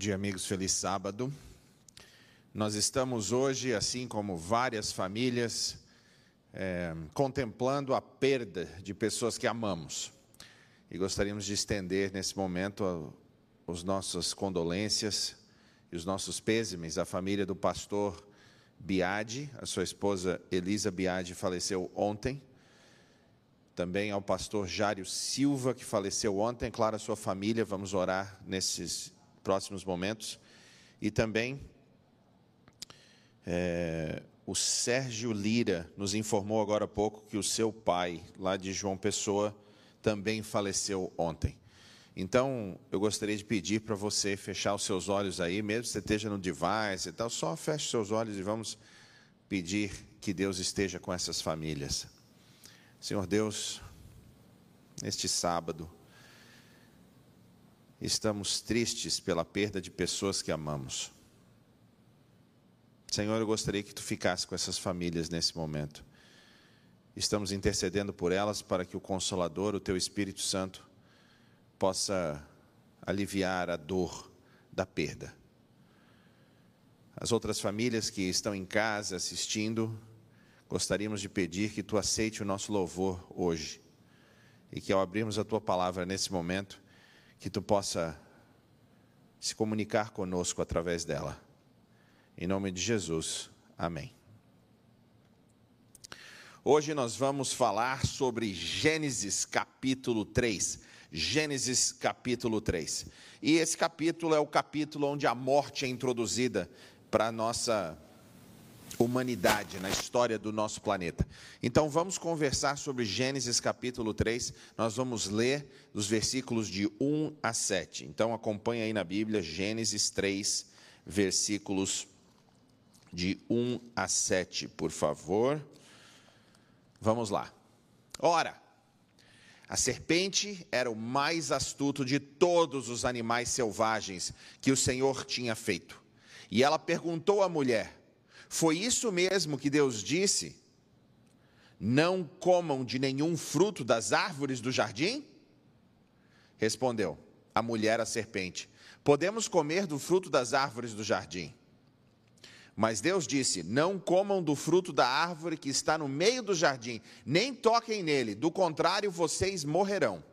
dia, amigos. Feliz sábado. Nós estamos hoje, assim como várias famílias, é, contemplando a perda de pessoas que amamos. E gostaríamos de estender nesse momento as nossas condolências e os nossos pêsames à família do pastor Biade, a sua esposa Elisa Biade faleceu ontem. Também ao pastor Jário Silva, que faleceu ontem, claro, a sua família, vamos orar nesses próximos momentos. E também é, o Sérgio Lira nos informou agora há pouco que o seu pai, lá de João Pessoa, também faleceu ontem. Então, eu gostaria de pedir para você fechar os seus olhos aí, mesmo que você esteja no device e tal, só feche seus olhos e vamos pedir que Deus esteja com essas famílias. Senhor Deus, neste sábado, estamos tristes pela perda de pessoas que amamos. Senhor, eu gostaria que tu ficasse com essas famílias nesse momento. Estamos intercedendo por elas para que o Consolador, o teu Espírito Santo, possa aliviar a dor da perda. As outras famílias que estão em casa assistindo, gostaríamos de pedir que tu aceite o nosso louvor hoje e que ao abrirmos a tua palavra nesse momento, que tu possa se comunicar conosco através dela. Em nome de Jesus, amém. Hoje nós vamos falar sobre Gênesis capítulo 3. Gênesis capítulo 3. E esse capítulo é o capítulo onde a morte é introduzida para a nossa humanidade, na história do nosso planeta. Então vamos conversar sobre Gênesis capítulo 3. Nós vamos ler os versículos de 1 a 7. Então acompanha aí na Bíblia Gênesis 3, versículos de 1 a 7, por favor. Vamos lá. Ora, a serpente era o mais astuto de todos os animais selvagens que o Senhor tinha feito. E ela perguntou à mulher: foi isso mesmo que Deus disse? Não comam de nenhum fruto das árvores do jardim? Respondeu a mulher à serpente: Podemos comer do fruto das árvores do jardim. Mas Deus disse: Não comam do fruto da árvore que está no meio do jardim, nem toquem nele, do contrário vocês morrerão.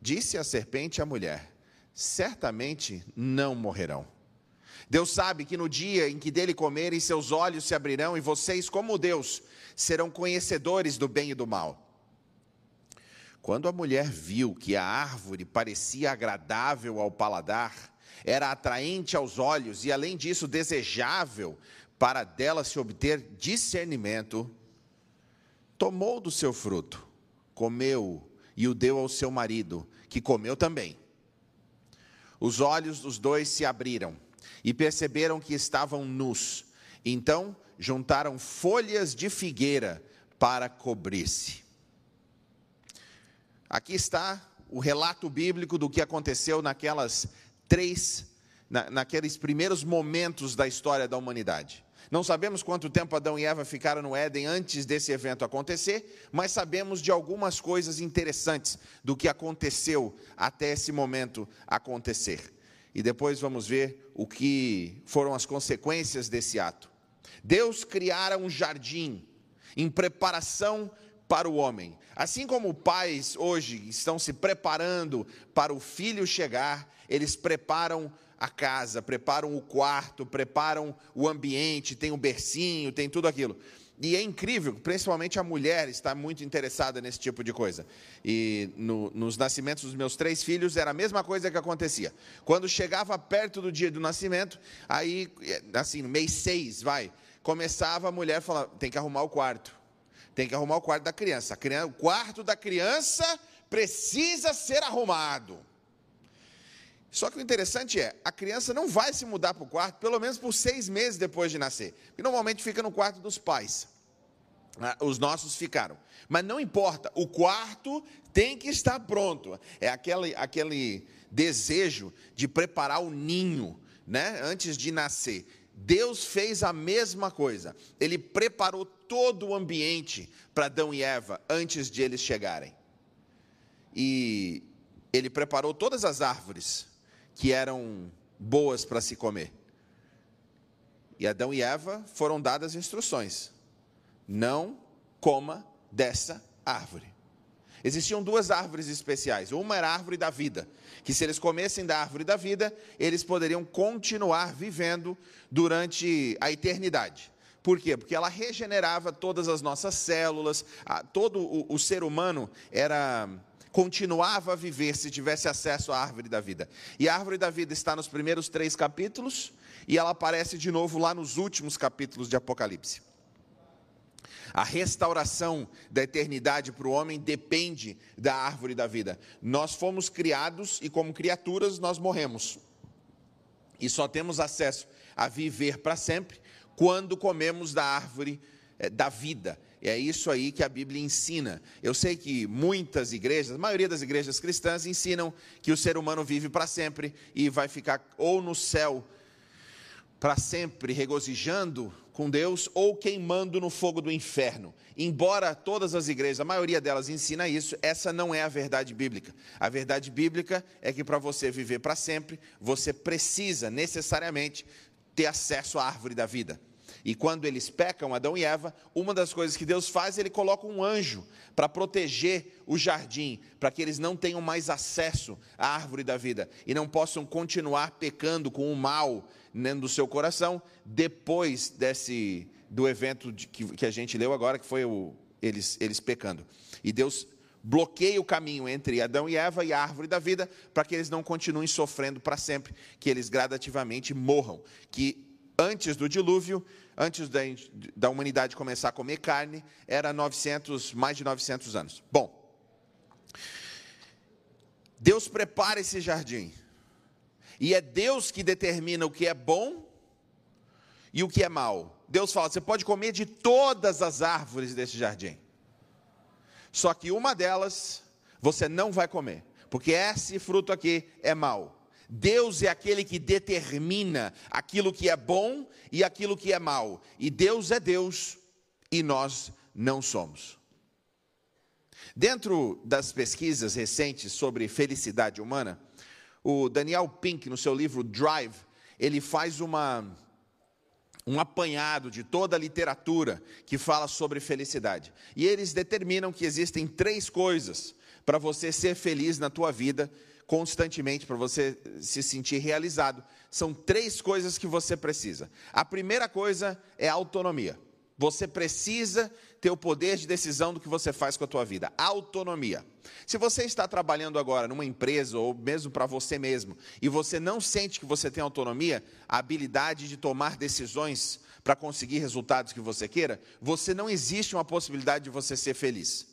Disse a serpente à mulher: Certamente não morrerão. Deus sabe que no dia em que dele comerem, seus olhos se abrirão e vocês, como Deus, serão conhecedores do bem e do mal. Quando a mulher viu que a árvore parecia agradável ao paladar, era atraente aos olhos e, além disso, desejável para dela se obter discernimento, tomou do seu fruto, comeu e o deu ao seu marido, que comeu também. Os olhos dos dois se abriram e perceberam que estavam nus. Então juntaram folhas de figueira para cobrir-se. Aqui está o relato bíblico do que aconteceu naquelas três, na, naqueles primeiros momentos da história da humanidade. Não sabemos quanto tempo Adão e Eva ficaram no Éden antes desse evento acontecer, mas sabemos de algumas coisas interessantes do que aconteceu até esse momento acontecer e depois vamos ver o que foram as consequências desse ato. Deus criara um jardim em preparação para o homem. Assim como pais hoje estão se preparando para o filho chegar, eles preparam a casa, preparam o quarto, preparam o ambiente, tem o bercinho, tem tudo aquilo. E é incrível, principalmente a mulher está muito interessada nesse tipo de coisa. E no, nos nascimentos dos meus três filhos era a mesma coisa que acontecia. Quando chegava perto do dia do nascimento, aí, assim, no mês seis, vai, começava a mulher falar: tem que arrumar o quarto. Tem que arrumar o quarto da criança. criança o quarto da criança precisa ser arrumado. Só que o interessante é, a criança não vai se mudar para o quarto, pelo menos por seis meses depois de nascer. Porque normalmente fica no quarto dos pais. Ah, os nossos ficaram. Mas não importa, o quarto tem que estar pronto. É aquele, aquele desejo de preparar o ninho, né, antes de nascer. Deus fez a mesma coisa. Ele preparou todo o ambiente para Adão e Eva antes de eles chegarem. E ele preparou todas as árvores que eram boas para se comer. E Adão e Eva foram dadas instruções: não coma dessa árvore. Existiam duas árvores especiais. Uma era a árvore da vida, que se eles comessem da árvore da vida, eles poderiam continuar vivendo durante a eternidade. Por quê? Porque ela regenerava todas as nossas células, todo o, o ser humano era continuava a viver se tivesse acesso à árvore da vida. E a árvore da vida está nos primeiros três capítulos e ela aparece de novo lá nos últimos capítulos de Apocalipse. A restauração da eternidade para o homem depende da árvore da vida. Nós fomos criados e, como criaturas, nós morremos. E só temos acesso a viver para sempre quando comemos da árvore da vida. É isso aí que a Bíblia ensina. Eu sei que muitas igrejas, a maioria das igrejas cristãs, ensinam que o ser humano vive para sempre e vai ficar ou no céu para sempre regozijando com Deus ou queimando no fogo do inferno. Embora todas as igrejas, a maioria delas ensina isso, essa não é a verdade bíblica. A verdade bíblica é que para você viver para sempre, você precisa necessariamente ter acesso à árvore da vida. E quando eles pecam, Adão e Eva, uma das coisas que Deus faz, ele coloca um anjo para proteger o jardim, para que eles não tenham mais acesso à árvore da vida e não possam continuar pecando com o mal dentro do seu coração depois desse do evento de, que, que, a gente leu agora, que foi o, eles, eles pecando. E Deus bloqueia o caminho entre Adão e Eva e a árvore da vida, para que eles não continuem sofrendo para sempre, que eles gradativamente morram. Que antes do dilúvio, antes da, da humanidade começar a comer carne, era 900, mais de 900 anos. Bom, Deus prepara esse jardim. E é Deus que determina o que é bom e o que é mal. Deus fala: você pode comer de todas as árvores desse jardim. Só que uma delas você não vai comer, porque esse fruto aqui é mau. Deus é aquele que determina aquilo que é bom e aquilo que é mal. E Deus é Deus e nós não somos. Dentro das pesquisas recentes sobre felicidade humana, o Daniel Pink, no seu livro Drive, ele faz uma, um apanhado de toda a literatura que fala sobre felicidade. E eles determinam que existem três coisas para você ser feliz na tua vida constantemente para você se sentir realizado. São três coisas que você precisa. A primeira coisa é autonomia. Você precisa ter o poder de decisão do que você faz com a tua vida. Autonomia. Se você está trabalhando agora numa empresa ou mesmo para você mesmo e você não sente que você tem autonomia, a habilidade de tomar decisões para conseguir resultados que você queira, você não existe uma possibilidade de você ser feliz.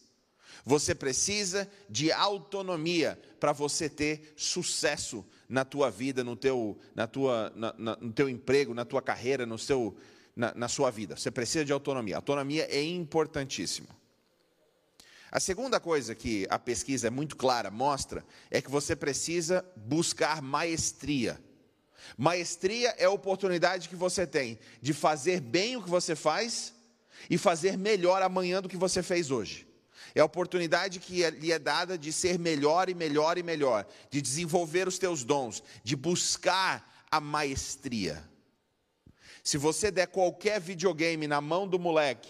Você precisa de autonomia para você ter sucesso na tua vida, no teu, na tua, na, na, no teu emprego, na tua carreira, no seu, na, na sua vida. Você precisa de autonomia. Autonomia é importantíssimo. A segunda coisa que a pesquisa é muito clara, mostra, é que você precisa buscar maestria. Maestria é a oportunidade que você tem de fazer bem o que você faz e fazer melhor amanhã do que você fez hoje. É a oportunidade que é, lhe é dada de ser melhor e melhor e melhor, de desenvolver os teus dons, de buscar a maestria. Se você der qualquer videogame na mão do moleque,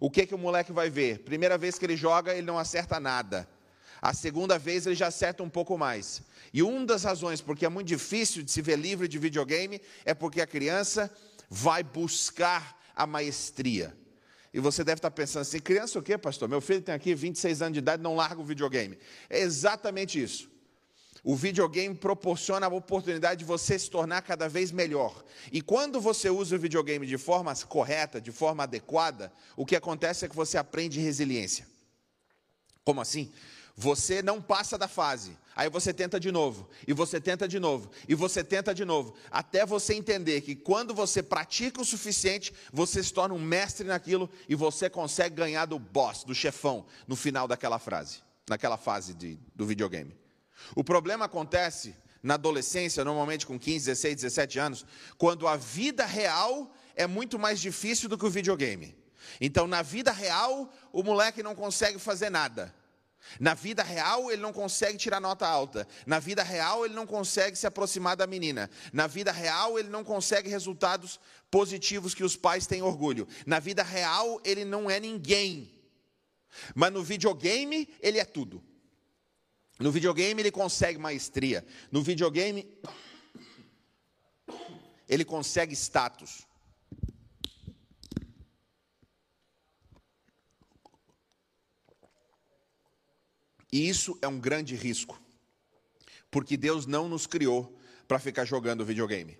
o que, que o moleque vai ver? Primeira vez que ele joga, ele não acerta nada. A segunda vez ele já acerta um pouco mais. E uma das razões porque é muito difícil de se ver livre de videogame é porque a criança vai buscar a maestria. E você deve estar pensando assim: criança o quê, pastor? Meu filho tem aqui 26 anos de idade, não larga o videogame. É exatamente isso. O videogame proporciona a oportunidade de você se tornar cada vez melhor. E quando você usa o videogame de forma correta, de forma adequada, o que acontece é que você aprende resiliência. Como assim? Você não passa da fase. Aí você tenta de novo, e você tenta de novo, e você tenta de novo, até você entender que quando você pratica o suficiente, você se torna um mestre naquilo e você consegue ganhar do boss, do chefão, no final daquela frase, naquela fase de, do videogame. O problema acontece na adolescência, normalmente com 15, 16, 17 anos, quando a vida real é muito mais difícil do que o videogame. Então, na vida real, o moleque não consegue fazer nada. Na vida real, ele não consegue tirar nota alta. Na vida real, ele não consegue se aproximar da menina. Na vida real, ele não consegue resultados positivos que os pais têm orgulho. Na vida real, ele não é ninguém. Mas no videogame, ele é tudo. No videogame, ele consegue maestria. No videogame, ele consegue status. E isso é um grande risco, porque Deus não nos criou para ficar jogando videogame.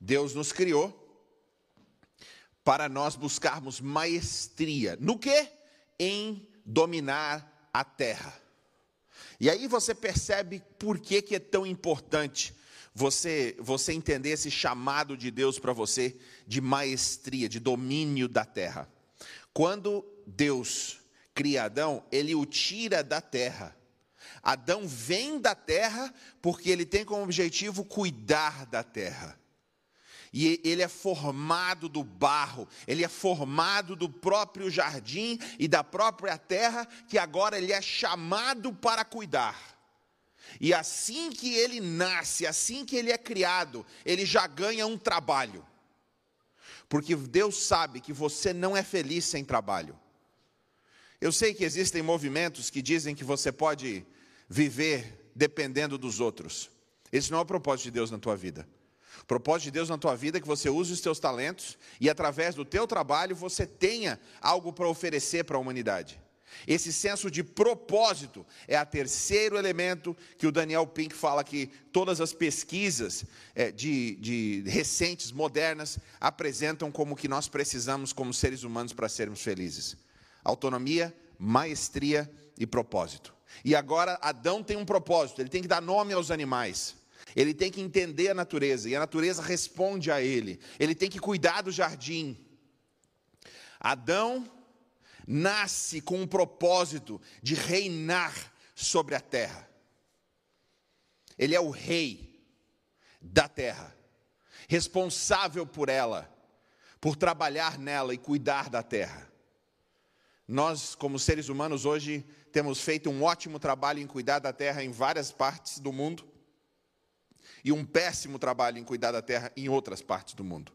Deus nos criou para nós buscarmos maestria. No que? Em dominar a terra. E aí você percebe por que, que é tão importante você, você entender esse chamado de Deus para você de maestria, de domínio da terra. Quando Deus cria Adão, ele o tira da terra. Adão vem da terra porque ele tem como objetivo cuidar da terra. E ele é formado do barro, ele é formado do próprio jardim e da própria terra, que agora ele é chamado para cuidar. E assim que ele nasce, assim que ele é criado, ele já ganha um trabalho. Porque Deus sabe que você não é feliz sem trabalho. Eu sei que existem movimentos que dizem que você pode viver dependendo dos outros. Esse não é o propósito de Deus na tua vida. O propósito de Deus na tua vida é que você use os teus talentos e através do teu trabalho você tenha algo para oferecer para a humanidade. Esse senso de propósito é o terceiro elemento que o Daniel Pink fala que todas as pesquisas é, de, de recentes, modernas, apresentam como que nós precisamos como seres humanos para sermos felizes autonomia, maestria e propósito. E agora Adão tem um propósito, ele tem que dar nome aos animais. Ele tem que entender a natureza e a natureza responde a ele. Ele tem que cuidar do jardim. Adão nasce com um propósito de reinar sobre a terra. Ele é o rei da terra, responsável por ela, por trabalhar nela e cuidar da terra. Nós, como seres humanos, hoje temos feito um ótimo trabalho em cuidar da terra em várias partes do mundo e um péssimo trabalho em cuidar da terra em outras partes do mundo.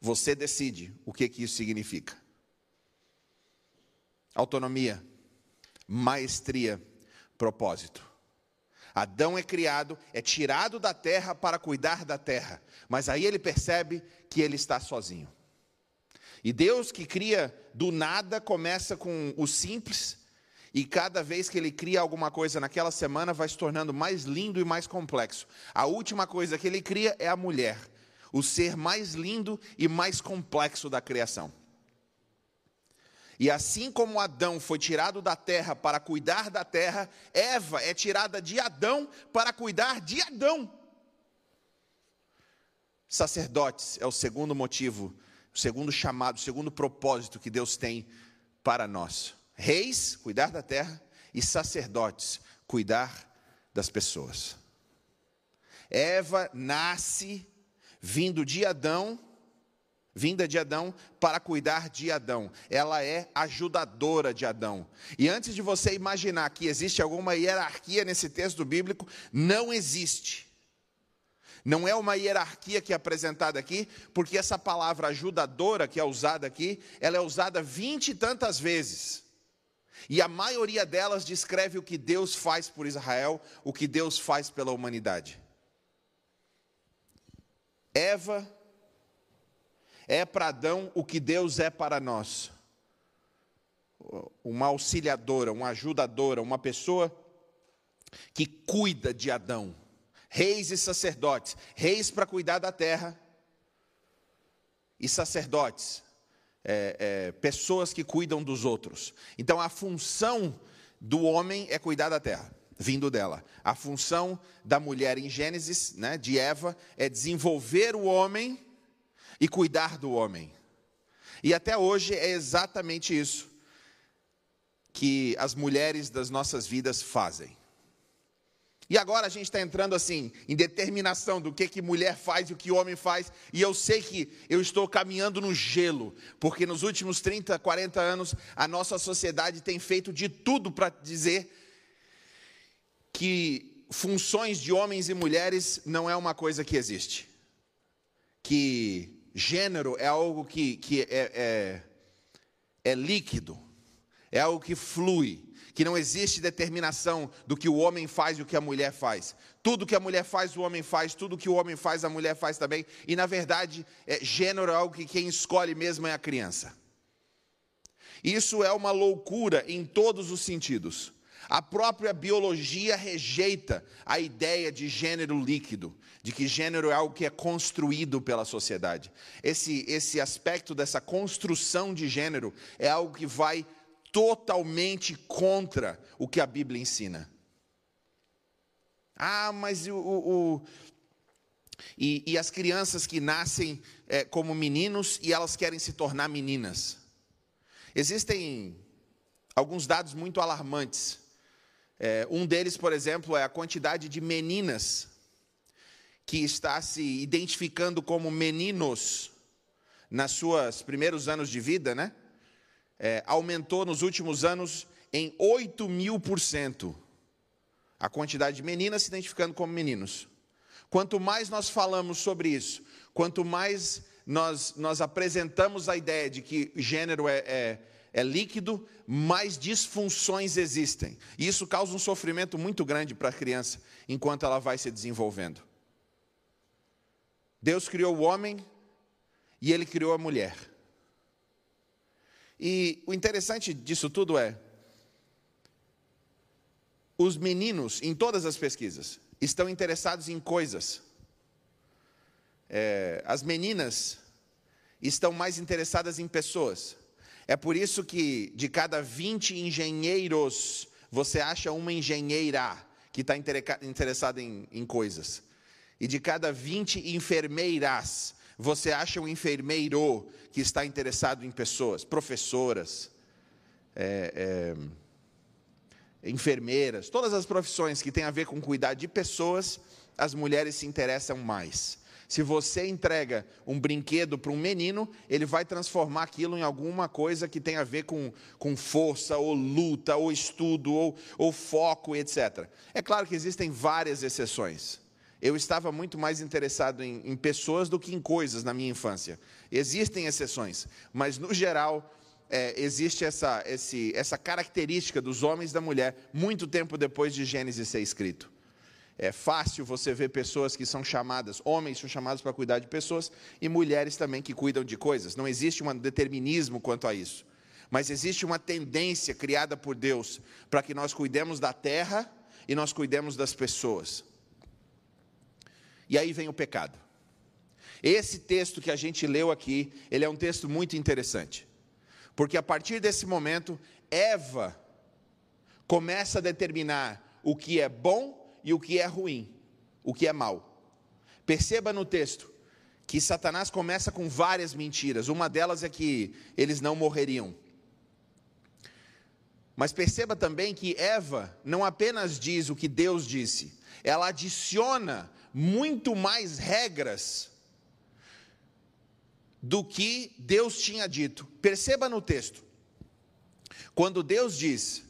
Você decide o que, que isso significa. Autonomia, maestria, propósito. Adão é criado, é tirado da terra para cuidar da terra, mas aí ele percebe que ele está sozinho. E Deus que cria do nada começa com o simples, e cada vez que ele cria alguma coisa naquela semana vai se tornando mais lindo e mais complexo. A última coisa que ele cria é a mulher, o ser mais lindo e mais complexo da criação. E assim como Adão foi tirado da terra para cuidar da terra, Eva é tirada de Adão para cuidar de Adão. Sacerdotes é o segundo motivo o segundo chamado, o segundo propósito que Deus tem para nós. Reis, cuidar da terra, e sacerdotes, cuidar das pessoas. Eva nasce vindo de Adão, vinda de Adão para cuidar de Adão. Ela é ajudadora de Adão. E antes de você imaginar que existe alguma hierarquia nesse texto bíblico, não existe. Não é uma hierarquia que é apresentada aqui, porque essa palavra ajudadora que é usada aqui, ela é usada vinte e tantas vezes. E a maioria delas descreve o que Deus faz por Israel, o que Deus faz pela humanidade. Eva é para Adão o que Deus é para nós. Uma auxiliadora, uma ajudadora, uma pessoa que cuida de Adão reis e sacerdotes, reis para cuidar da terra, e sacerdotes, é, é, pessoas que cuidam dos outros. Então a função do homem é cuidar da terra, vindo dela. A função da mulher em Gênesis, né, de Eva, é desenvolver o homem e cuidar do homem. E até hoje é exatamente isso que as mulheres das nossas vidas fazem. E agora a gente está entrando assim, em determinação do que, que mulher faz e o que homem faz. E eu sei que eu estou caminhando no gelo, porque nos últimos 30, 40 anos, a nossa sociedade tem feito de tudo para dizer que funções de homens e mulheres não é uma coisa que existe. Que gênero é algo que, que é, é, é líquido, é algo que flui, que não existe determinação do que o homem faz e o que a mulher faz. Tudo que a mulher faz, o homem faz, tudo que o homem faz, a mulher faz também. E na verdade, é, gênero é algo que quem escolhe mesmo é a criança. Isso é uma loucura em todos os sentidos. A própria biologia rejeita a ideia de gênero líquido, de que gênero é algo que é construído pela sociedade. Esse, esse aspecto dessa construção de gênero é algo que vai totalmente contra o que a Bíblia ensina. Ah, mas o. o, o e, e, as crianças que nascem é, como meninos e elas querem se tornar meninas. Existem alguns dados muito alarmantes. É, um deles, por exemplo, é a quantidade de meninas que está se identificando como meninos nas suas primeiros anos de vida, né? É, aumentou nos últimos anos em 8 mil por cento a quantidade de meninas se identificando como meninos. Quanto mais nós falamos sobre isso, quanto mais nós, nós apresentamos a ideia de que gênero é, é, é líquido, mais disfunções existem. E isso causa um sofrimento muito grande para a criança enquanto ela vai se desenvolvendo. Deus criou o homem e ele criou a mulher. E o interessante disso tudo é, os meninos, em todas as pesquisas, estão interessados em coisas. É, as meninas estão mais interessadas em pessoas. É por isso que de cada 20 engenheiros, você acha uma engenheira que está interessada em, em coisas. E de cada 20 enfermeiras, você acha um enfermeiro que está interessado em pessoas, professoras, é, é, enfermeiras, todas as profissões que têm a ver com cuidar de pessoas, as mulheres se interessam mais. Se você entrega um brinquedo para um menino, ele vai transformar aquilo em alguma coisa que tem a ver com, com força, ou luta, ou estudo, ou, ou foco, etc. É claro que existem várias exceções. Eu estava muito mais interessado em, em pessoas do que em coisas na minha infância. Existem exceções, mas no geral é, existe essa, esse, essa característica dos homens e da mulher muito tempo depois de Gênesis ser escrito. É fácil você ver pessoas que são chamadas, homens são chamados para cuidar de pessoas e mulheres também que cuidam de coisas. Não existe um determinismo quanto a isso. Mas existe uma tendência criada por Deus para que nós cuidemos da terra e nós cuidemos das pessoas. E aí vem o pecado. Esse texto que a gente leu aqui, ele é um texto muito interessante. Porque a partir desse momento, Eva começa a determinar o que é bom e o que é ruim, o que é mal. Perceba no texto que Satanás começa com várias mentiras. Uma delas é que eles não morreriam. Mas perceba também que Eva não apenas diz o que Deus disse, ela adiciona muito mais regras do que Deus tinha dito. Perceba no texto. Quando Deus diz: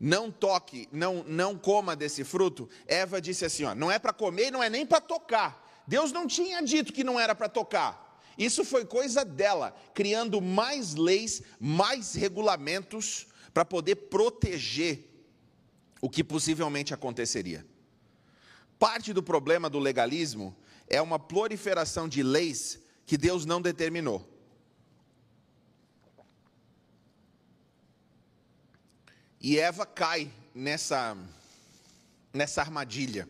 não toque, não, não coma desse fruto, Eva disse assim: ó, não é para comer não é nem para tocar. Deus não tinha dito que não era para tocar. Isso foi coisa dela, criando mais leis, mais regulamentos para poder proteger o que possivelmente aconteceria. Parte do problema do legalismo é uma proliferação de leis que Deus não determinou. E Eva cai nessa, nessa armadilha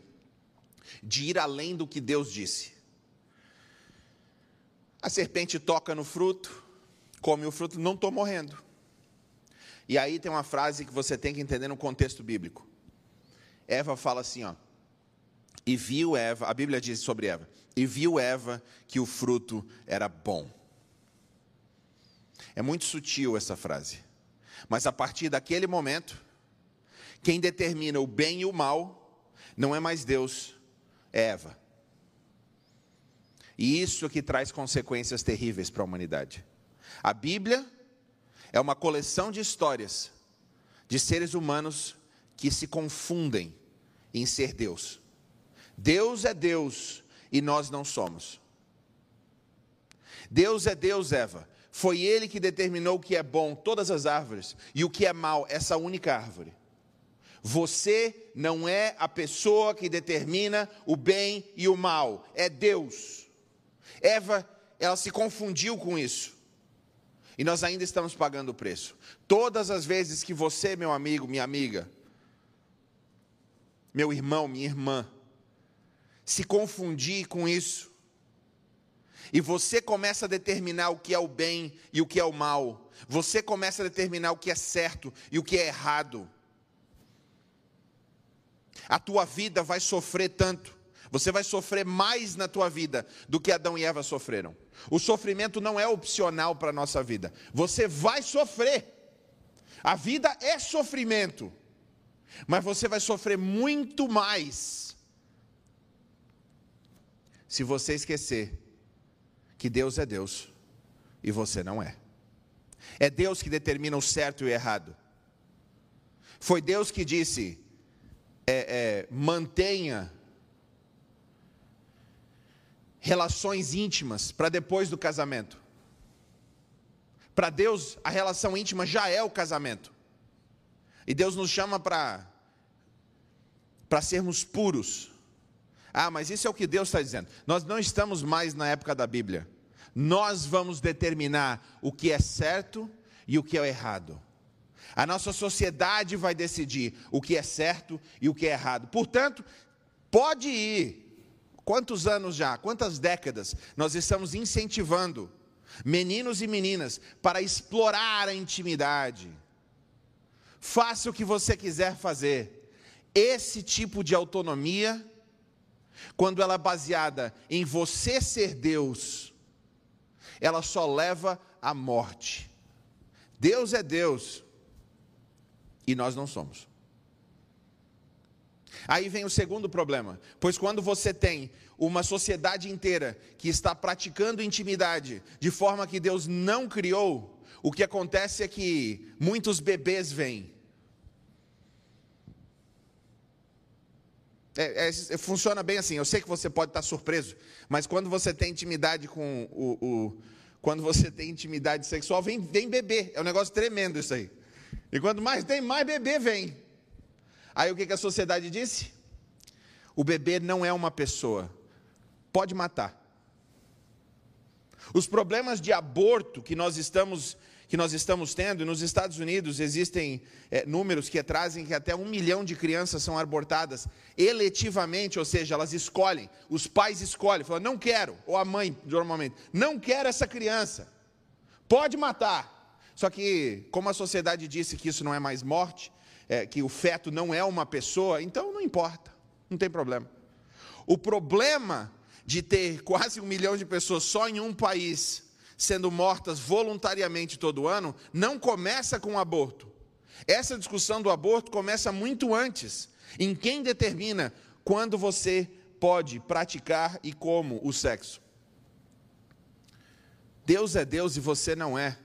de ir além do que Deus disse. A serpente toca no fruto, come o fruto, não estou morrendo. E aí tem uma frase que você tem que entender no contexto bíblico. Eva fala assim, ó. E viu Eva, a Bíblia diz sobre Eva, e viu Eva que o fruto era bom. É muito sutil essa frase. Mas a partir daquele momento, quem determina o bem e o mal não é mais Deus, é Eva. E isso é que traz consequências terríveis para a humanidade. A Bíblia é uma coleção de histórias de seres humanos que se confundem em ser Deus. Deus é Deus e nós não somos. Deus é Deus, Eva. Foi Ele que determinou o que é bom, todas as árvores, e o que é mal, essa única árvore. Você não é a pessoa que determina o bem e o mal, é Deus. Eva, ela se confundiu com isso. E nós ainda estamos pagando o preço. Todas as vezes que você, meu amigo, minha amiga, meu irmão, minha irmã, se confundir com isso, e você começa a determinar o que é o bem e o que é o mal, você começa a determinar o que é certo e o que é errado, a tua vida vai sofrer tanto, você vai sofrer mais na tua vida do que Adão e Eva sofreram. O sofrimento não é opcional para a nossa vida, você vai sofrer. A vida é sofrimento, mas você vai sofrer muito mais se você esquecer que Deus é Deus e você não é. É Deus que determina o certo e o errado. Foi Deus que disse: é, é, mantenha relações íntimas para depois do casamento. Para Deus, a relação íntima já é o casamento. E Deus nos chama para para sermos puros. Ah, mas isso é o que Deus está dizendo. Nós não estamos mais na época da Bíblia. Nós vamos determinar o que é certo e o que é errado. A nossa sociedade vai decidir o que é certo e o que é errado. Portanto, pode ir. Quantos anos já, quantas décadas nós estamos incentivando meninos e meninas para explorar a intimidade? Faça o que você quiser fazer. Esse tipo de autonomia, quando ela é baseada em você ser Deus, ela só leva à morte. Deus é Deus, e nós não somos. Aí vem o segundo problema, pois quando você tem uma sociedade inteira que está praticando intimidade de forma que Deus não criou, o que acontece é que muitos bebês vêm. É, é, funciona bem assim. Eu sei que você pode estar surpreso, mas quando você tem intimidade com o, o quando você tem intimidade sexual, vem, vem bebê. É um negócio tremendo isso aí. E quanto mais tem, mais bebê vem. Aí o que, que a sociedade disse? O bebê não é uma pessoa, pode matar. Os problemas de aborto que nós estamos que nós estamos tendo, nos Estados Unidos existem é, números que trazem que até um milhão de crianças são abortadas eletivamente, ou seja, elas escolhem, os pais escolhem, falam, não quero, ou a mãe normalmente, não quero essa criança, pode matar. Só que, como a sociedade disse que isso não é mais morte, é, que o feto não é uma pessoa, então não importa, não tem problema. O problema de ter quase um milhão de pessoas só em um país sendo mortas voluntariamente todo ano, não começa com o aborto. Essa discussão do aborto começa muito antes, em quem determina quando você pode praticar e como o sexo. Deus é Deus e você não é.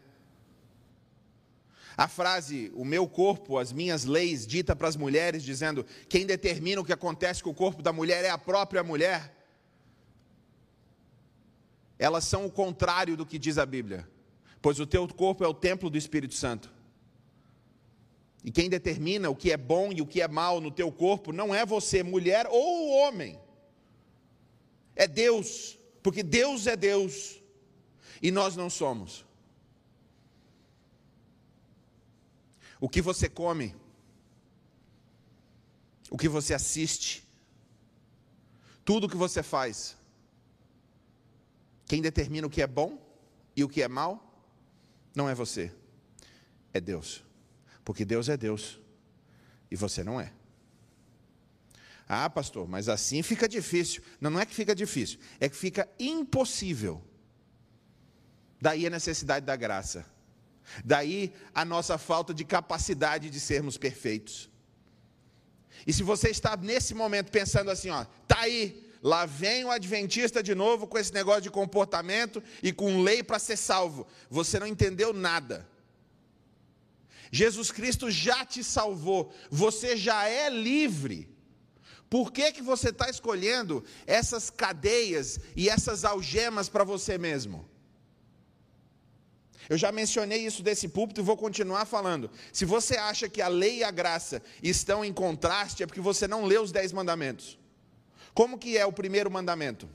A frase, o meu corpo, as minhas leis, dita para as mulheres, dizendo: quem determina o que acontece com o corpo da mulher é a própria mulher. Elas são o contrário do que diz a Bíblia, pois o teu corpo é o templo do Espírito Santo. E quem determina o que é bom e o que é mal no teu corpo não é você, mulher ou homem, é Deus, porque Deus é Deus e nós não somos. o que você come, o que você assiste, tudo o que você faz. Quem determina o que é bom e o que é mal não é você, é Deus. Porque Deus é Deus e você não é. Ah, pastor, mas assim fica difícil. Não, não é que fica difícil, é que fica impossível. Daí a necessidade da graça. Daí a nossa falta de capacidade de sermos perfeitos. E se você está nesse momento pensando assim, ó, tá aí, lá vem o adventista de novo com esse negócio de comportamento e com lei para ser salvo. Você não entendeu nada. Jesus Cristo já te salvou, você já é livre. Por que, que você está escolhendo essas cadeias e essas algemas para você mesmo? Eu já mencionei isso desse púlpito e vou continuar falando. Se você acha que a lei e a graça estão em contraste, é porque você não leu os dez mandamentos. Como que é o primeiro mandamento?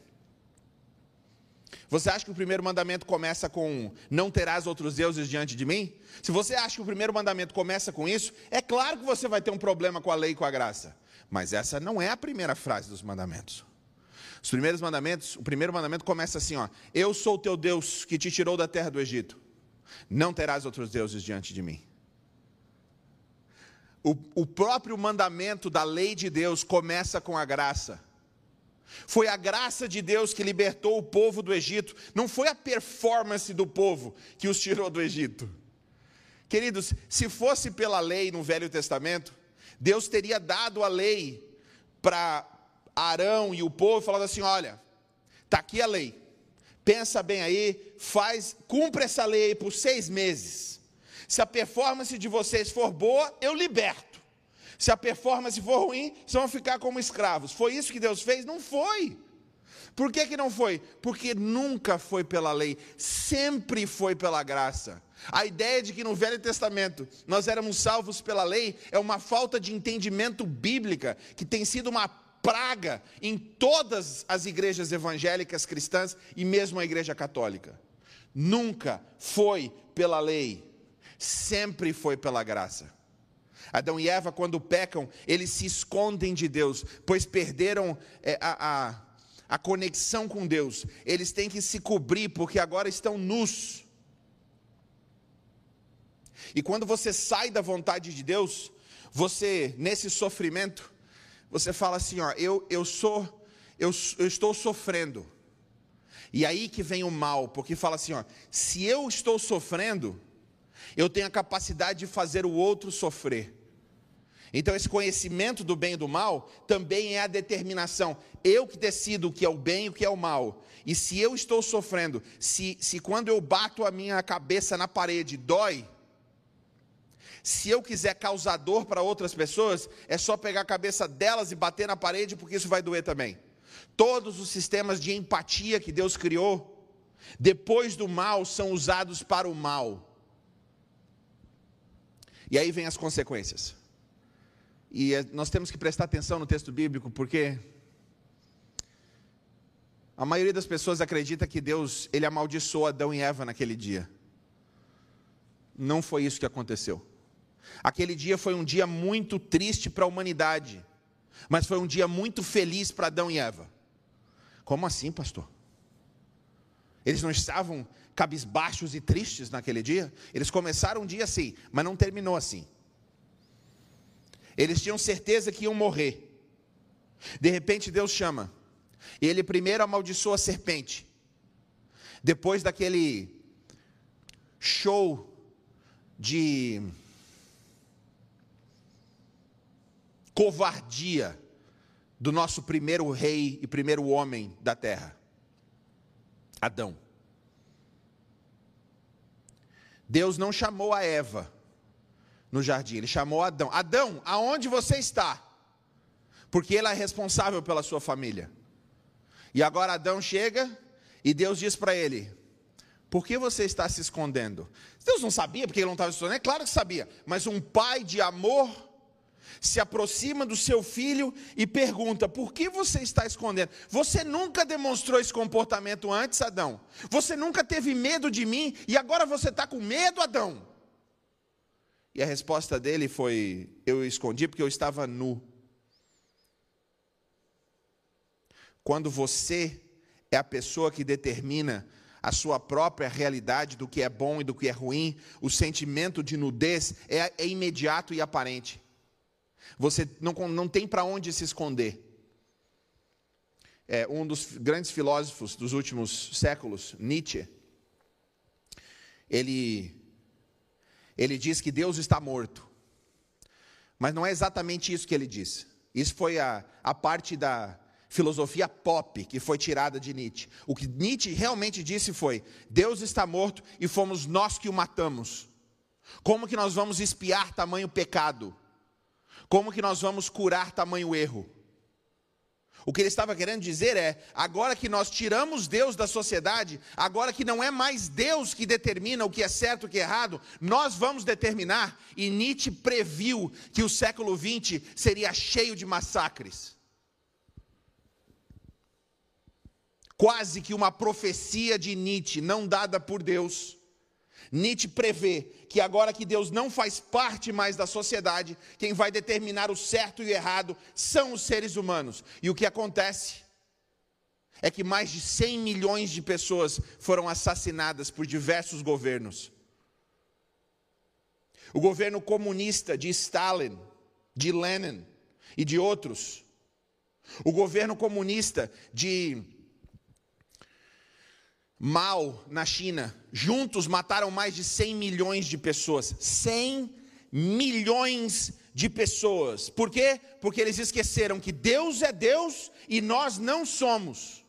Você acha que o primeiro mandamento começa com não terás outros deuses diante de mim? Se você acha que o primeiro mandamento começa com isso, é claro que você vai ter um problema com a lei e com a graça. Mas essa não é a primeira frase dos mandamentos. Os primeiros mandamentos, o primeiro mandamento começa assim, ó: Eu sou o teu Deus que te tirou da terra do Egito. Não terás outros deuses diante de mim. O, o próprio mandamento da lei de Deus começa com a graça. Foi a graça de Deus que libertou o povo do Egito, não foi a performance do povo que os tirou do Egito. Queridos, se fosse pela lei no Velho Testamento, Deus teria dado a lei para Arão e o povo, falando assim: olha, está aqui a lei, pensa bem aí, faz, cumpre essa lei aí por seis meses. Se a performance de vocês for boa, eu liberto. Se a performance for ruim, vocês vão ficar como escravos. Foi isso que Deus fez? Não foi. Por que, que não foi? Porque nunca foi pela lei, sempre foi pela graça. A ideia de que no Velho Testamento nós éramos salvos pela lei é uma falta de entendimento bíblica que tem sido uma praga em todas as igrejas evangélicas cristãs e mesmo a igreja católica. Nunca foi pela lei, sempre foi pela graça. Adão e Eva, quando pecam, eles se escondem de Deus, pois perderam é, a, a, a conexão com Deus. Eles têm que se cobrir, porque agora estão nus. E quando você sai da vontade de Deus, você, nesse sofrimento, você fala assim: ó, eu, eu sou, eu, eu estou sofrendo. E aí que vem o mal, porque fala assim: ó, se eu estou sofrendo, eu tenho a capacidade de fazer o outro sofrer. Então, esse conhecimento do bem e do mal também é a determinação. Eu que decido o que é o bem e o que é o mal. E se eu estou sofrendo, se, se quando eu bato a minha cabeça na parede dói, se eu quiser causar dor para outras pessoas, é só pegar a cabeça delas e bater na parede, porque isso vai doer também. Todos os sistemas de empatia que Deus criou, depois do mal, são usados para o mal. E aí vem as consequências. E é, nós temos que prestar atenção no texto bíblico, porque a maioria das pessoas acredita que Deus ele amaldiçoou Adão e Eva naquele dia. Não foi isso que aconteceu. Aquele dia foi um dia muito triste para a humanidade, mas foi um dia muito feliz para Adão e Eva. Como assim, pastor? Eles não estavam cabisbaixos e tristes naquele dia? Eles começaram um dia assim, mas não terminou assim. Eles tinham certeza que iam morrer. De repente Deus chama. E ele primeiro amaldiçoa a serpente. Depois daquele show de covardia do nosso primeiro rei e primeiro homem da terra, Adão. Deus não chamou a Eva no jardim, ele chamou Adão. Adão, aonde você está? Porque ele é responsável pela sua família. E agora Adão chega e Deus diz para ele: Por que você está se escondendo? Deus não sabia porque ele não estava se escondendo? É claro que sabia, mas um pai de amor se aproxima do seu filho e pergunta: Por que você está escondendo? Você nunca demonstrou esse comportamento antes, Adão. Você nunca teve medo de mim e agora você está com medo, Adão. E a resposta dele foi: Eu escondi porque eu estava nu. Quando você é a pessoa que determina a sua própria realidade do que é bom e do que é ruim, o sentimento de nudez é, é imediato e aparente. Você não, não tem para onde se esconder. É, um dos grandes filósofos dos últimos séculos, Nietzsche, ele, ele diz que Deus está morto. Mas não é exatamente isso que ele diz. Isso foi a, a parte da filosofia pop que foi tirada de Nietzsche. O que Nietzsche realmente disse foi: Deus está morto e fomos nós que o matamos. Como que nós vamos espiar tamanho pecado? Como que nós vamos curar tamanho erro? O que ele estava querendo dizer é: agora que nós tiramos Deus da sociedade, agora que não é mais Deus que determina o que é certo e o que é errado, nós vamos determinar. E Nietzsche previu que o século XX seria cheio de massacres. Quase que uma profecia de Nietzsche, não dada por Deus. Nietzsche prevê que agora que Deus não faz parte mais da sociedade, quem vai determinar o certo e o errado são os seres humanos. E o que acontece é que mais de 100 milhões de pessoas foram assassinadas por diversos governos. O governo comunista de Stalin, de Lenin e de outros. O governo comunista de Mao, na China, juntos mataram mais de 100 milhões de pessoas. 100 milhões de pessoas. Por quê? Porque eles esqueceram que Deus é Deus e nós não somos.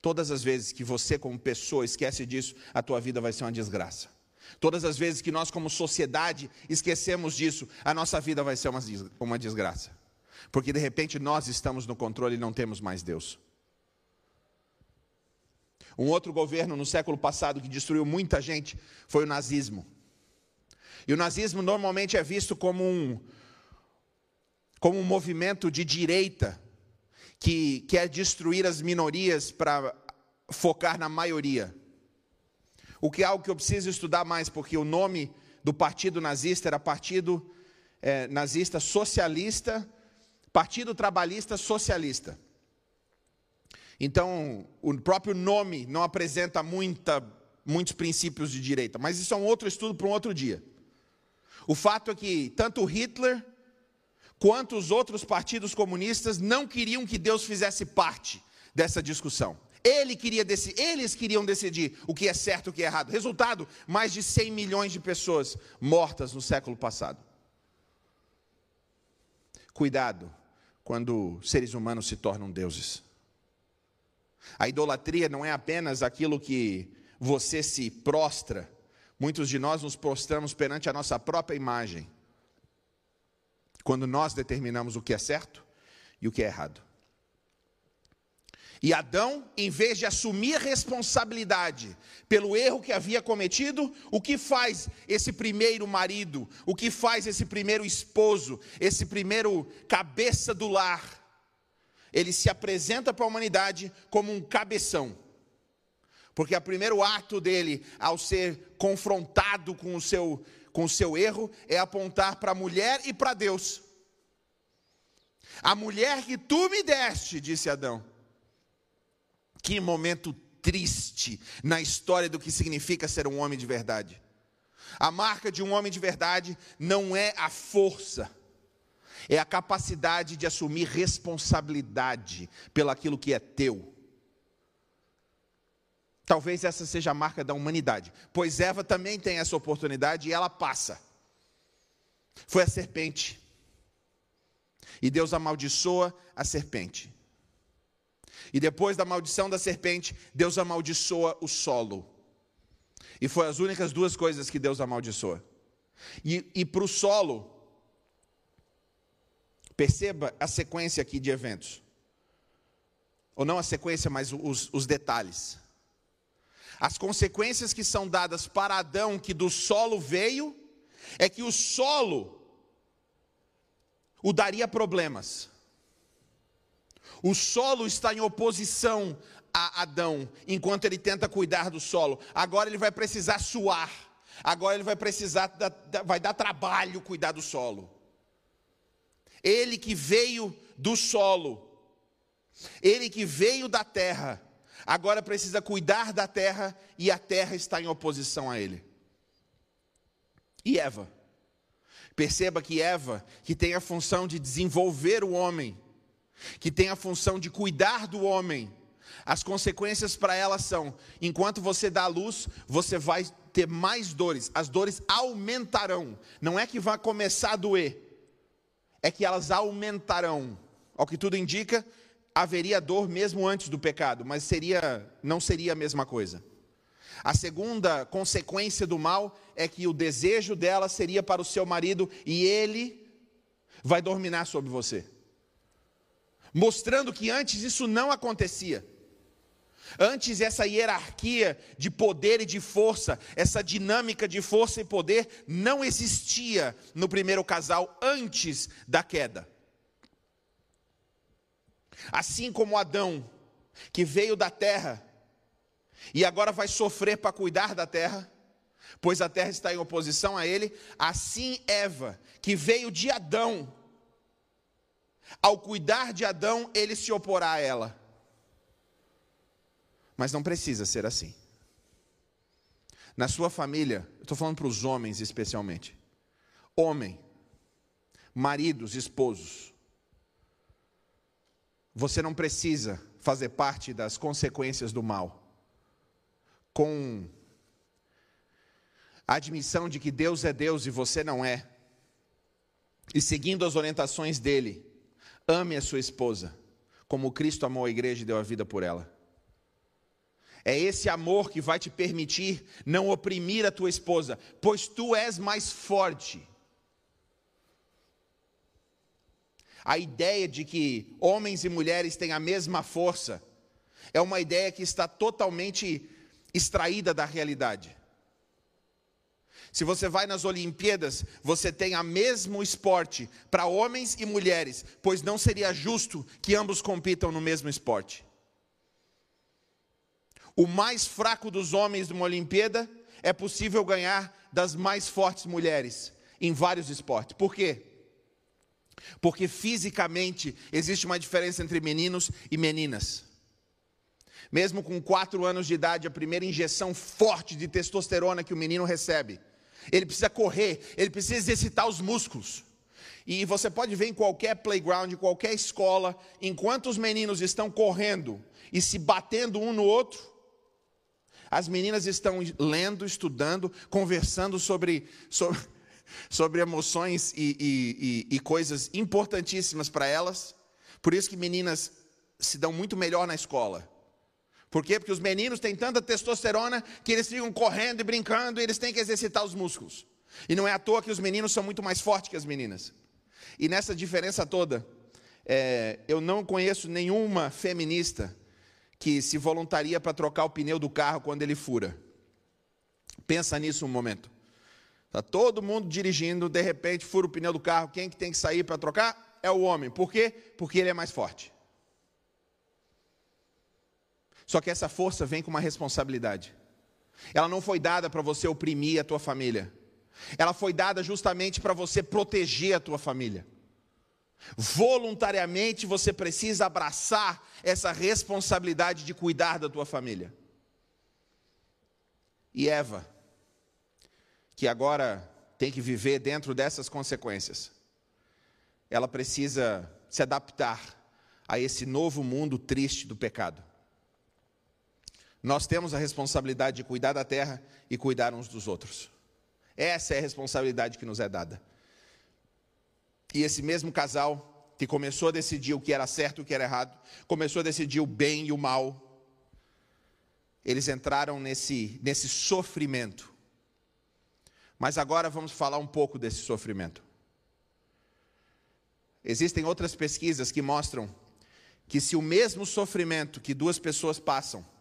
Todas as vezes que você, como pessoa, esquece disso, a tua vida vai ser uma desgraça. Todas as vezes que nós, como sociedade, esquecemos disso, a nossa vida vai ser uma desgraça. Porque de repente nós estamos no controle e não temos mais Deus. Um outro governo no século passado que destruiu muita gente foi o nazismo. E o nazismo normalmente é visto como um, como um movimento de direita que quer destruir as minorias para focar na maioria. O que é algo que eu preciso estudar mais, porque o nome do partido nazista era Partido é, Nazista Socialista Partido Trabalhista Socialista. Então, o próprio nome não apresenta muita, muitos princípios de direita, mas isso é um outro estudo para um outro dia. O fato é que tanto Hitler quanto os outros partidos comunistas não queriam que Deus fizesse parte dessa discussão. Ele queria eles queriam decidir o que é certo e o que é errado. Resultado: mais de 100 milhões de pessoas mortas no século passado. Cuidado quando seres humanos se tornam deuses. A idolatria não é apenas aquilo que você se prostra, muitos de nós nos prostramos perante a nossa própria imagem, quando nós determinamos o que é certo e o que é errado. E Adão, em vez de assumir responsabilidade pelo erro que havia cometido, o que faz esse primeiro marido, o que faz esse primeiro esposo, esse primeiro cabeça do lar? Ele se apresenta para a humanidade como um cabeção. Porque o primeiro ato dele, ao ser confrontado com o seu, com o seu erro, é apontar para a mulher e para Deus. A mulher que tu me deste, disse Adão que momento triste na história do que significa ser um homem de verdade. A marca de um homem de verdade não é a força, é a capacidade de assumir responsabilidade pelaquilo que é teu. Talvez essa seja a marca da humanidade, pois Eva também tem essa oportunidade e ela passa. Foi a serpente. E Deus amaldiçoa a serpente. E depois da maldição da serpente, Deus amaldiçoa o solo. E foi as únicas duas coisas que Deus amaldiçoa. E, e para o solo, perceba a sequência aqui de eventos. Ou não a sequência, mas os, os detalhes. As consequências que são dadas para Adão, que do solo veio, é que o solo o daria problemas. O solo está em oposição a Adão, enquanto ele tenta cuidar do solo. Agora ele vai precisar suar. Agora ele vai precisar, vai dar trabalho cuidar do solo. Ele que veio do solo, ele que veio da terra, agora precisa cuidar da terra e a terra está em oposição a ele. E Eva? Perceba que Eva, que tem a função de desenvolver o homem, que tem a função de cuidar do homem, as consequências para ela são: enquanto você dá luz, você vai ter mais dores, as dores aumentarão. Não é que vai começar a doer, é que elas aumentarão. Ao que tudo indica, haveria dor mesmo antes do pecado, mas seria, não seria a mesma coisa. A segunda consequência do mal é que o desejo dela seria para o seu marido e ele vai dominar sobre você. Mostrando que antes isso não acontecia. Antes essa hierarquia de poder e de força, essa dinâmica de força e poder não existia no primeiro casal antes da queda. Assim como Adão, que veio da terra e agora vai sofrer para cuidar da terra, pois a terra está em oposição a ele, assim Eva, que veio de Adão, ao cuidar de Adão, ele se oporá a ela. Mas não precisa ser assim. Na sua família, estou falando para os homens especialmente. Homem, maridos, esposos, você não precisa fazer parte das consequências do mal. Com a admissão de que Deus é Deus e você não é, e seguindo as orientações dele, ame a sua esposa, como Cristo amou a igreja e deu a vida por ela. É esse amor que vai te permitir não oprimir a tua esposa, pois tu és mais forte. A ideia de que homens e mulheres têm a mesma força é uma ideia que está totalmente extraída da realidade. Se você vai nas Olimpíadas, você tem a mesmo esporte para homens e mulheres, pois não seria justo que ambos compitam no mesmo esporte. O mais fraco dos homens de uma Olimpíada é possível ganhar das mais fortes mulheres em vários esportes. Por quê? Porque fisicamente existe uma diferença entre meninos e meninas. Mesmo com quatro anos de idade, a primeira injeção forte de testosterona que o menino recebe ele precisa correr, ele precisa exercitar os músculos. E você pode ver em qualquer playground, em qualquer escola, enquanto os meninos estão correndo e se batendo um no outro, as meninas estão lendo, estudando, conversando sobre, sobre, sobre emoções e, e, e, e coisas importantíssimas para elas. Por isso que meninas se dão muito melhor na escola. Por quê? Porque os meninos têm tanta testosterona que eles ficam correndo e brincando e eles têm que exercitar os músculos. E não é à toa que os meninos são muito mais fortes que as meninas. E nessa diferença toda, é, eu não conheço nenhuma feminista que se voluntaria para trocar o pneu do carro quando ele fura. Pensa nisso um momento. Está todo mundo dirigindo, de repente fura o pneu do carro. Quem que tem que sair para trocar? É o homem. Por quê? Porque ele é mais forte. Só que essa força vem com uma responsabilidade. Ela não foi dada para você oprimir a tua família. Ela foi dada justamente para você proteger a tua família. Voluntariamente você precisa abraçar essa responsabilidade de cuidar da tua família. E Eva, que agora tem que viver dentro dessas consequências, ela precisa se adaptar a esse novo mundo triste do pecado. Nós temos a responsabilidade de cuidar da terra e cuidar uns dos outros. Essa é a responsabilidade que nos é dada. E esse mesmo casal que começou a decidir o que era certo e o que era errado, começou a decidir o bem e o mal, eles entraram nesse, nesse sofrimento. Mas agora vamos falar um pouco desse sofrimento. Existem outras pesquisas que mostram que se o mesmo sofrimento que duas pessoas passam,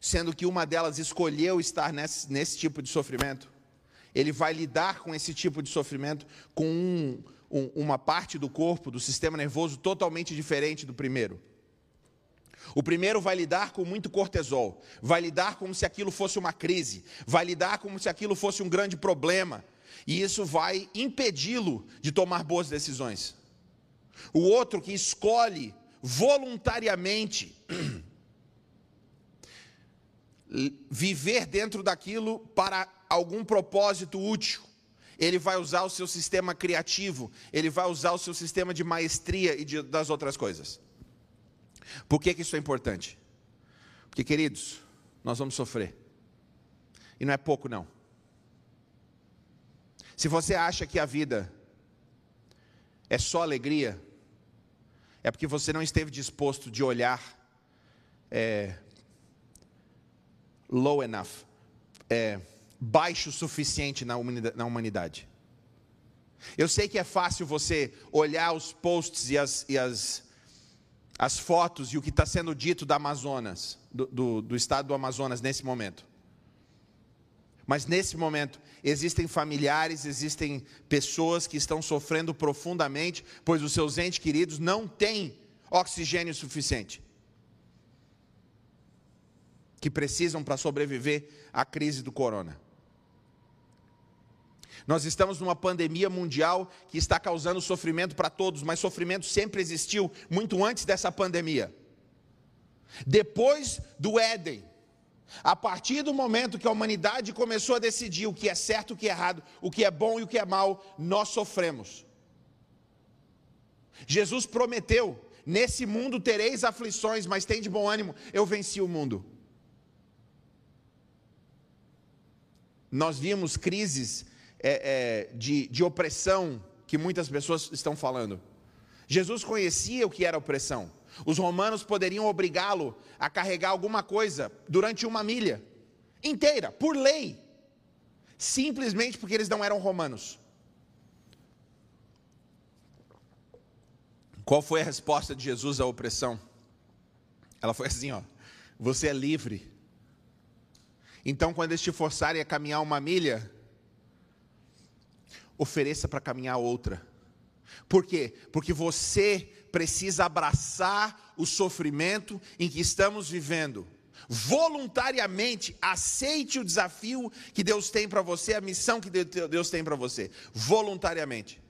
sendo que uma delas escolheu estar nesse, nesse tipo de sofrimento, ele vai lidar com esse tipo de sofrimento com um, um, uma parte do corpo, do sistema nervoso totalmente diferente do primeiro. O primeiro vai lidar com muito cortisol, vai lidar como se aquilo fosse uma crise, vai lidar como se aquilo fosse um grande problema, e isso vai impedi-lo de tomar boas decisões. O outro que escolhe voluntariamente viver dentro daquilo para algum propósito útil. Ele vai usar o seu sistema criativo, ele vai usar o seu sistema de maestria e de, das outras coisas. Por que, que isso é importante? Porque, queridos, nós vamos sofrer. E não é pouco, não. Se você acha que a vida é só alegria, é porque você não esteve disposto de olhar é, low enough, é, baixo o suficiente na humanidade. Eu sei que é fácil você olhar os posts e as, e as, as fotos e o que está sendo dito da Amazonas, do, do, do estado do Amazonas nesse momento. Mas nesse momento, existem familiares, existem pessoas que estão sofrendo profundamente, pois os seus entes queridos não têm oxigênio suficiente. Que precisam para sobreviver à crise do corona. Nós estamos numa pandemia mundial que está causando sofrimento para todos, mas sofrimento sempre existiu, muito antes dessa pandemia. Depois do Éden, a partir do momento que a humanidade começou a decidir o que é certo o que é errado, o que é bom e o que é mal, nós sofremos. Jesus prometeu: nesse mundo tereis aflições, mas tem de bom ânimo, eu venci o mundo. Nós vimos crises é, é, de, de opressão que muitas pessoas estão falando. Jesus conhecia o que era opressão. Os romanos poderiam obrigá-lo a carregar alguma coisa durante uma milha inteira, por lei, simplesmente porque eles não eram romanos. Qual foi a resposta de Jesus à opressão? Ela foi assim: ó, você é livre. Então, quando eles te forçarem a caminhar uma milha, ofereça para caminhar outra. Por quê? Porque você precisa abraçar o sofrimento em que estamos vivendo. Voluntariamente aceite o desafio que Deus tem para você, a missão que Deus tem para você. Voluntariamente.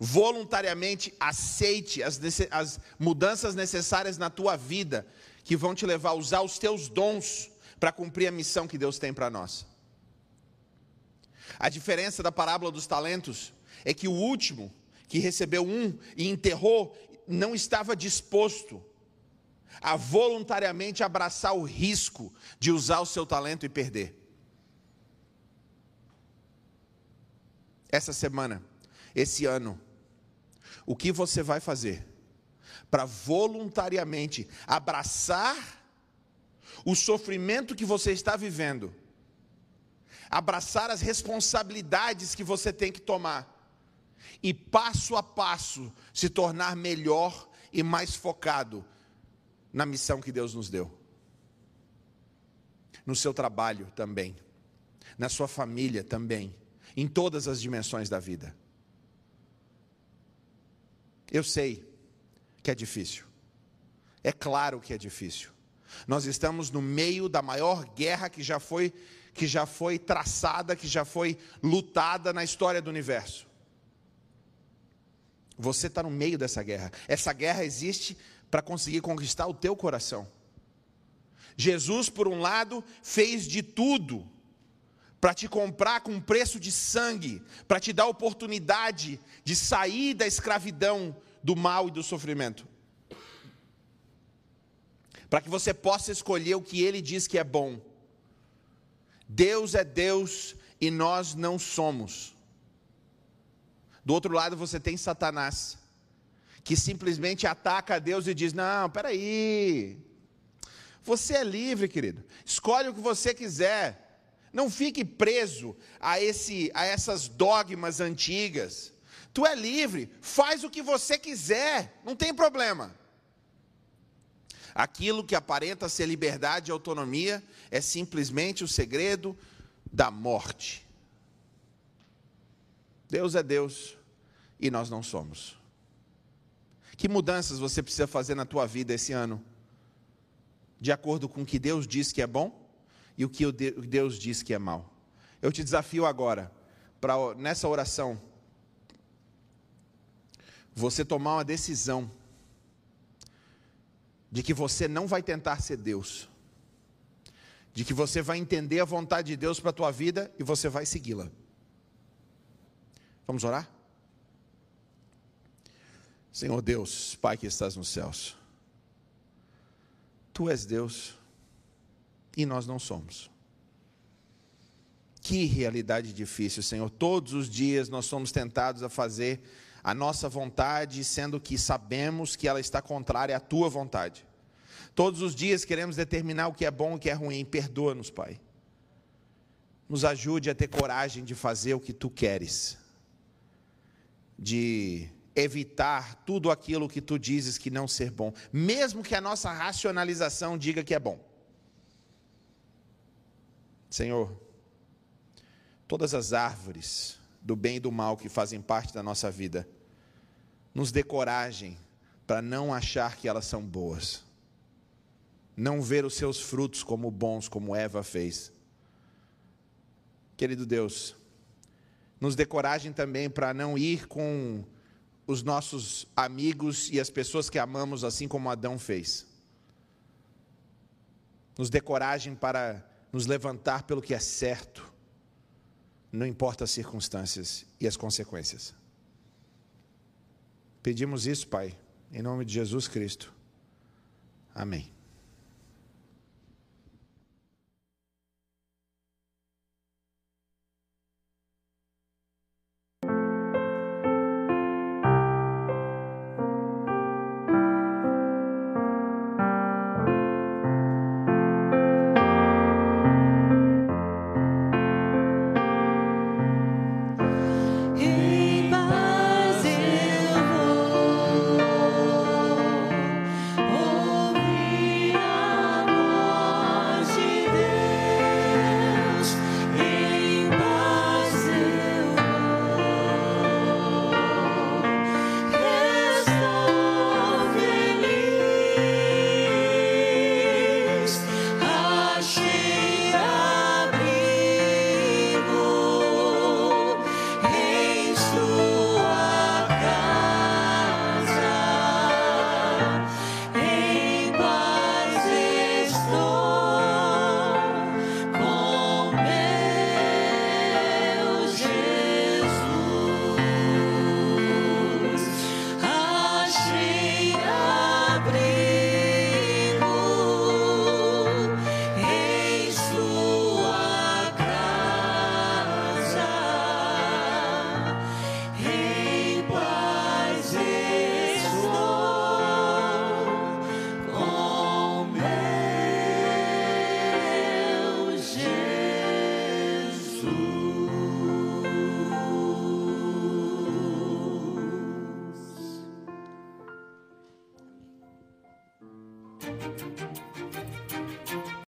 Voluntariamente aceite as, as mudanças necessárias na tua vida, que vão te levar a usar os teus dons para cumprir a missão que Deus tem para nós. A diferença da parábola dos talentos é que o último que recebeu um e enterrou, não estava disposto a voluntariamente abraçar o risco de usar o seu talento e perder. Essa semana, esse ano, o que você vai fazer para voluntariamente abraçar o sofrimento que você está vivendo, abraçar as responsabilidades que você tem que tomar e passo a passo se tornar melhor e mais focado na missão que Deus nos deu. No seu trabalho também, na sua família também, em todas as dimensões da vida. Eu sei que é difícil. É claro que é difícil. Nós estamos no meio da maior guerra que já foi que já foi traçada, que já foi lutada na história do universo. Você está no meio dessa guerra. Essa guerra existe para conseguir conquistar o teu coração. Jesus, por um lado, fez de tudo para te comprar com preço de sangue, para te dar oportunidade de sair da escravidão, do mal e do sofrimento. Para que você possa escolher o que ele diz que é bom. Deus é Deus e nós não somos. Do outro lado você tem Satanás, que simplesmente ataca a Deus e diz: Não, peraí, você é livre, querido, escolhe o que você quiser. Não fique preso a, esse, a essas dogmas antigas. Tu é livre, faz o que você quiser, não tem problema. Aquilo que aparenta ser liberdade e autonomia é simplesmente o segredo da morte. Deus é Deus e nós não somos. Que mudanças você precisa fazer na tua vida esse ano? De acordo com o que Deus diz que é bom e o que Deus diz que é mal. Eu te desafio agora, para nessa oração, você tomar uma decisão de que você não vai tentar ser Deus, de que você vai entender a vontade de Deus para a tua vida e você vai segui-la. Vamos orar? Senhor Deus, Pai que estás nos céus, Tu és Deus e nós não somos. Que realidade difícil, Senhor. Todos os dias nós somos tentados a fazer a nossa vontade, sendo que sabemos que ela está contrária à tua vontade. Todos os dias queremos determinar o que é bom e o que é ruim. Perdoa-nos, Pai. Nos ajude a ter coragem de fazer o que tu queres de evitar tudo aquilo que tu dizes que não ser bom, mesmo que a nossa racionalização diga que é bom. Senhor, todas as árvores do bem e do mal que fazem parte da nossa vida, nos dê coragem para não achar que elas são boas, não ver os seus frutos como bons, como Eva fez. Querido Deus, nos dê coragem também para não ir com os nossos amigos e as pessoas que amamos, assim como Adão fez. Nos dê coragem para nos levantar pelo que é certo, não importa as circunstâncias e as consequências. Pedimos isso, Pai, em nome de Jesus Cristo. Amém.